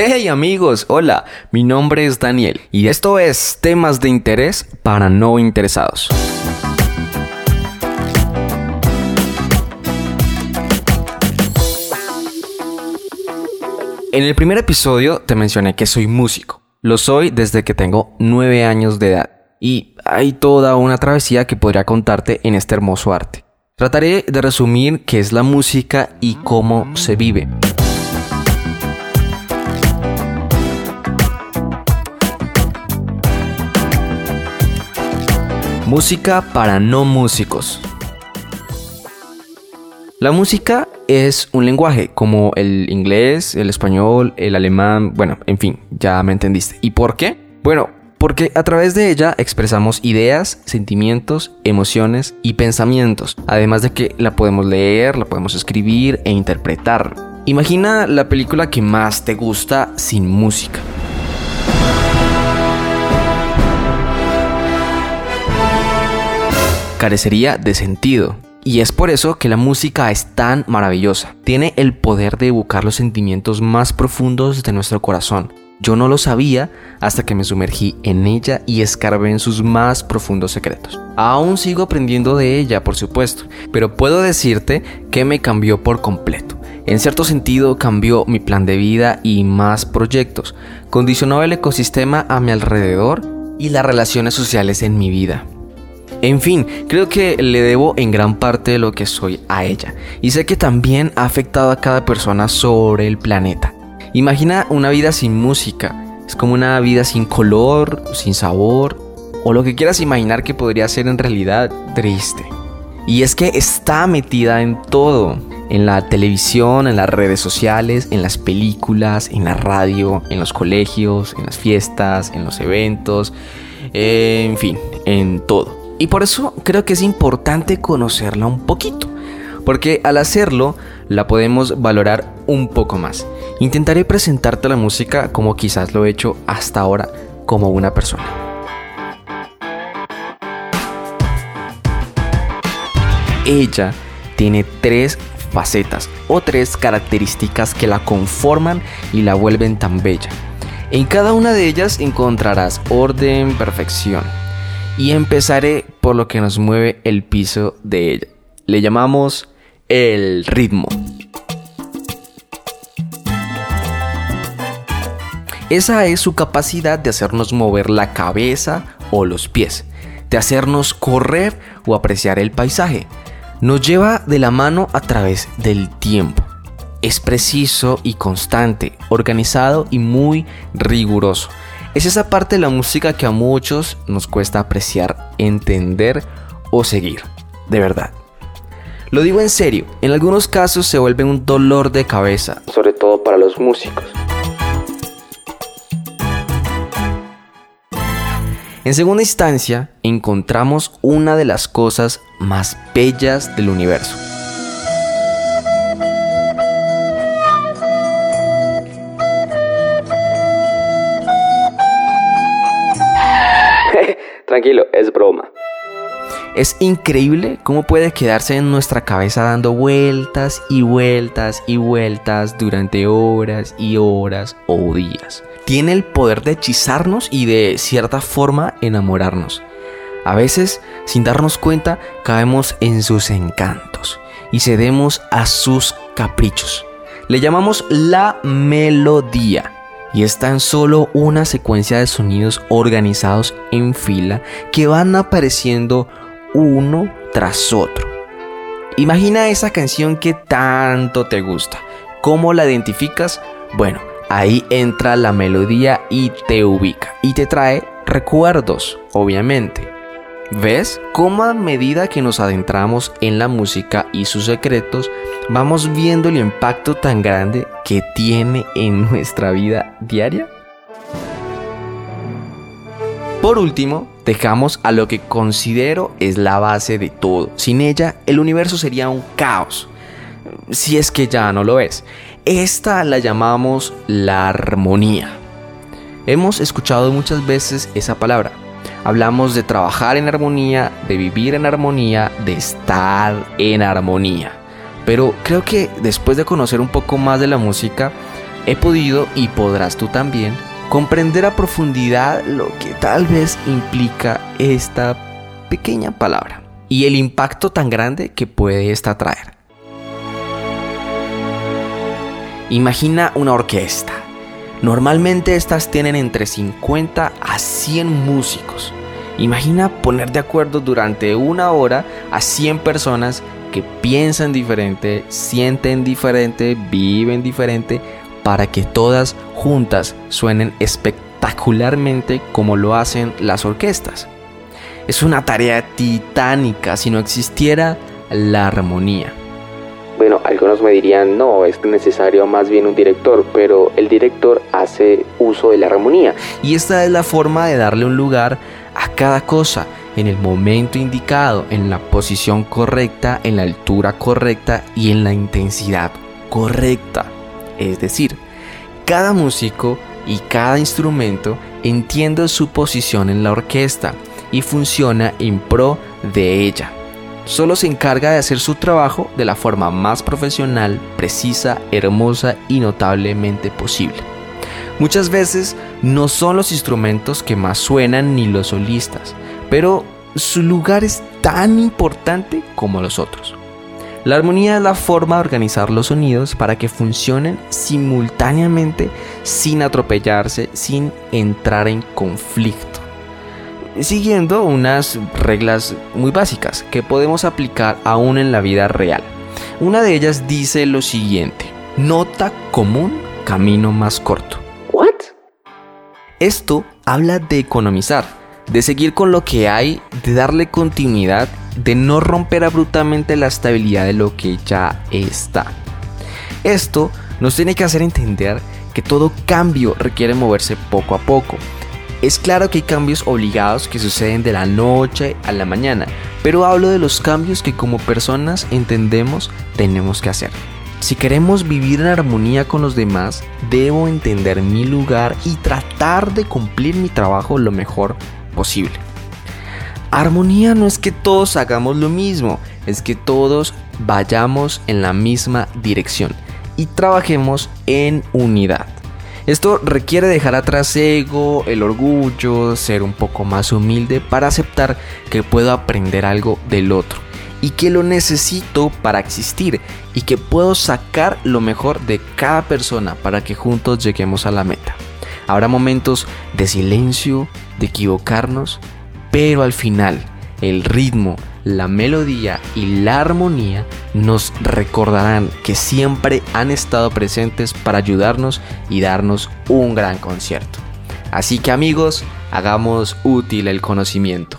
Hey amigos, hola, mi nombre es Daniel y esto es temas de interés para no interesados. En el primer episodio te mencioné que soy músico. Lo soy desde que tengo 9 años de edad y hay toda una travesía que podría contarte en este hermoso arte. Trataré de resumir qué es la música y cómo se vive. Música para no músicos. La música es un lenguaje como el inglés, el español, el alemán, bueno, en fin, ya me entendiste. ¿Y por qué? Bueno, porque a través de ella expresamos ideas, sentimientos, emociones y pensamientos, además de que la podemos leer, la podemos escribir e interpretar. Imagina la película que más te gusta sin música. Carecería de sentido. Y es por eso que la música es tan maravillosa. Tiene el poder de evocar los sentimientos más profundos de nuestro corazón. Yo no lo sabía hasta que me sumergí en ella y escarbé en sus más profundos secretos. Aún sigo aprendiendo de ella, por supuesto, pero puedo decirte que me cambió por completo. En cierto sentido cambió mi plan de vida y más proyectos. Condicionó el ecosistema a mi alrededor y las relaciones sociales en mi vida. En fin, creo que le debo en gran parte de lo que soy a ella. Y sé que también ha afectado a cada persona sobre el planeta. Imagina una vida sin música. Es como una vida sin color, sin sabor, o lo que quieras imaginar que podría ser en realidad triste. Y es que está metida en todo. En la televisión, en las redes sociales, en las películas, en la radio, en los colegios, en las fiestas, en los eventos, en fin, en todo. Y por eso creo que es importante conocerla un poquito, porque al hacerlo la podemos valorar un poco más. Intentaré presentarte la música como quizás lo he hecho hasta ahora como una persona. Ella tiene tres facetas o tres características que la conforman y la vuelven tan bella. En cada una de ellas encontrarás orden, perfección, y empezaré por lo que nos mueve el piso de ella. Le llamamos el ritmo. Esa es su capacidad de hacernos mover la cabeza o los pies, de hacernos correr o apreciar el paisaje. Nos lleva de la mano a través del tiempo. Es preciso y constante, organizado y muy riguroso. Es esa parte de la música que a muchos nos cuesta apreciar, entender o seguir. De verdad. Lo digo en serio, en algunos casos se vuelve un dolor de cabeza, sobre todo para los músicos. En segunda instancia, encontramos una de las cosas más bellas del universo. Es broma. Es increíble cómo puede quedarse en nuestra cabeza dando vueltas y vueltas y vueltas durante horas y horas o días. Tiene el poder de hechizarnos y de cierta forma enamorarnos. A veces, sin darnos cuenta, caemos en sus encantos y cedemos a sus caprichos. Le llamamos la melodía y es tan solo una secuencia de sonidos organizados en fila que van apareciendo uno tras otro. Imagina esa canción que tanto te gusta. ¿Cómo la identificas? Bueno, ahí entra la melodía y te ubica y te trae recuerdos, obviamente. ¿Ves cómo a medida que nos adentramos en la música y sus secretos, vamos viendo el impacto tan grande que tiene en nuestra vida diaria? Por último, dejamos a lo que considero es la base de todo. Sin ella, el universo sería un caos. Si es que ya no lo es. Esta la llamamos la armonía. Hemos escuchado muchas veces esa palabra, Hablamos de trabajar en armonía, de vivir en armonía, de estar en armonía. Pero creo que después de conocer un poco más de la música, he podido y podrás tú también comprender a profundidad lo que tal vez implica esta pequeña palabra y el impacto tan grande que puede esta traer. Imagina una orquesta. Normalmente estas tienen entre 50 a 100 músicos. Imagina poner de acuerdo durante una hora a 100 personas que piensan diferente, sienten diferente, viven diferente, para que todas juntas suenen espectacularmente como lo hacen las orquestas. Es una tarea titánica si no existiera la armonía. Bueno, algunos me dirían, no, es necesario más bien un director, pero el director hace uso de la armonía. Y esta es la forma de darle un lugar a cada cosa, en el momento indicado, en la posición correcta, en la altura correcta y en la intensidad correcta. Es decir, cada músico y cada instrumento entiende su posición en la orquesta y funciona en pro de ella. Solo se encarga de hacer su trabajo de la forma más profesional, precisa, hermosa y notablemente posible. Muchas veces no son los instrumentos que más suenan ni los solistas, pero su lugar es tan importante como los otros. La armonía es la forma de organizar los sonidos para que funcionen simultáneamente sin atropellarse, sin entrar en conflicto. Siguiendo unas reglas muy básicas que podemos aplicar aún en la vida real. Una de ellas dice lo siguiente, nota común, camino más corto. Esto habla de economizar, de seguir con lo que hay, de darle continuidad de no romper abruptamente la estabilidad de lo que ya está. Esto nos tiene que hacer entender que todo cambio requiere moverse poco a poco. Es claro que hay cambios obligados que suceden de la noche a la mañana, pero hablo de los cambios que como personas entendemos tenemos que hacer. Si queremos vivir en armonía con los demás, debo entender mi lugar y tratar de cumplir mi trabajo lo mejor posible. Armonía no es que todos hagamos lo mismo, es que todos vayamos en la misma dirección y trabajemos en unidad. Esto requiere dejar atrás ego, el orgullo, ser un poco más humilde para aceptar que puedo aprender algo del otro y que lo necesito para existir y que puedo sacar lo mejor de cada persona para que juntos lleguemos a la meta. Habrá momentos de silencio, de equivocarnos, pero al final el ritmo, la melodía y la armonía nos recordarán que siempre han estado presentes para ayudarnos y darnos un gran concierto. Así que amigos, hagamos útil el conocimiento.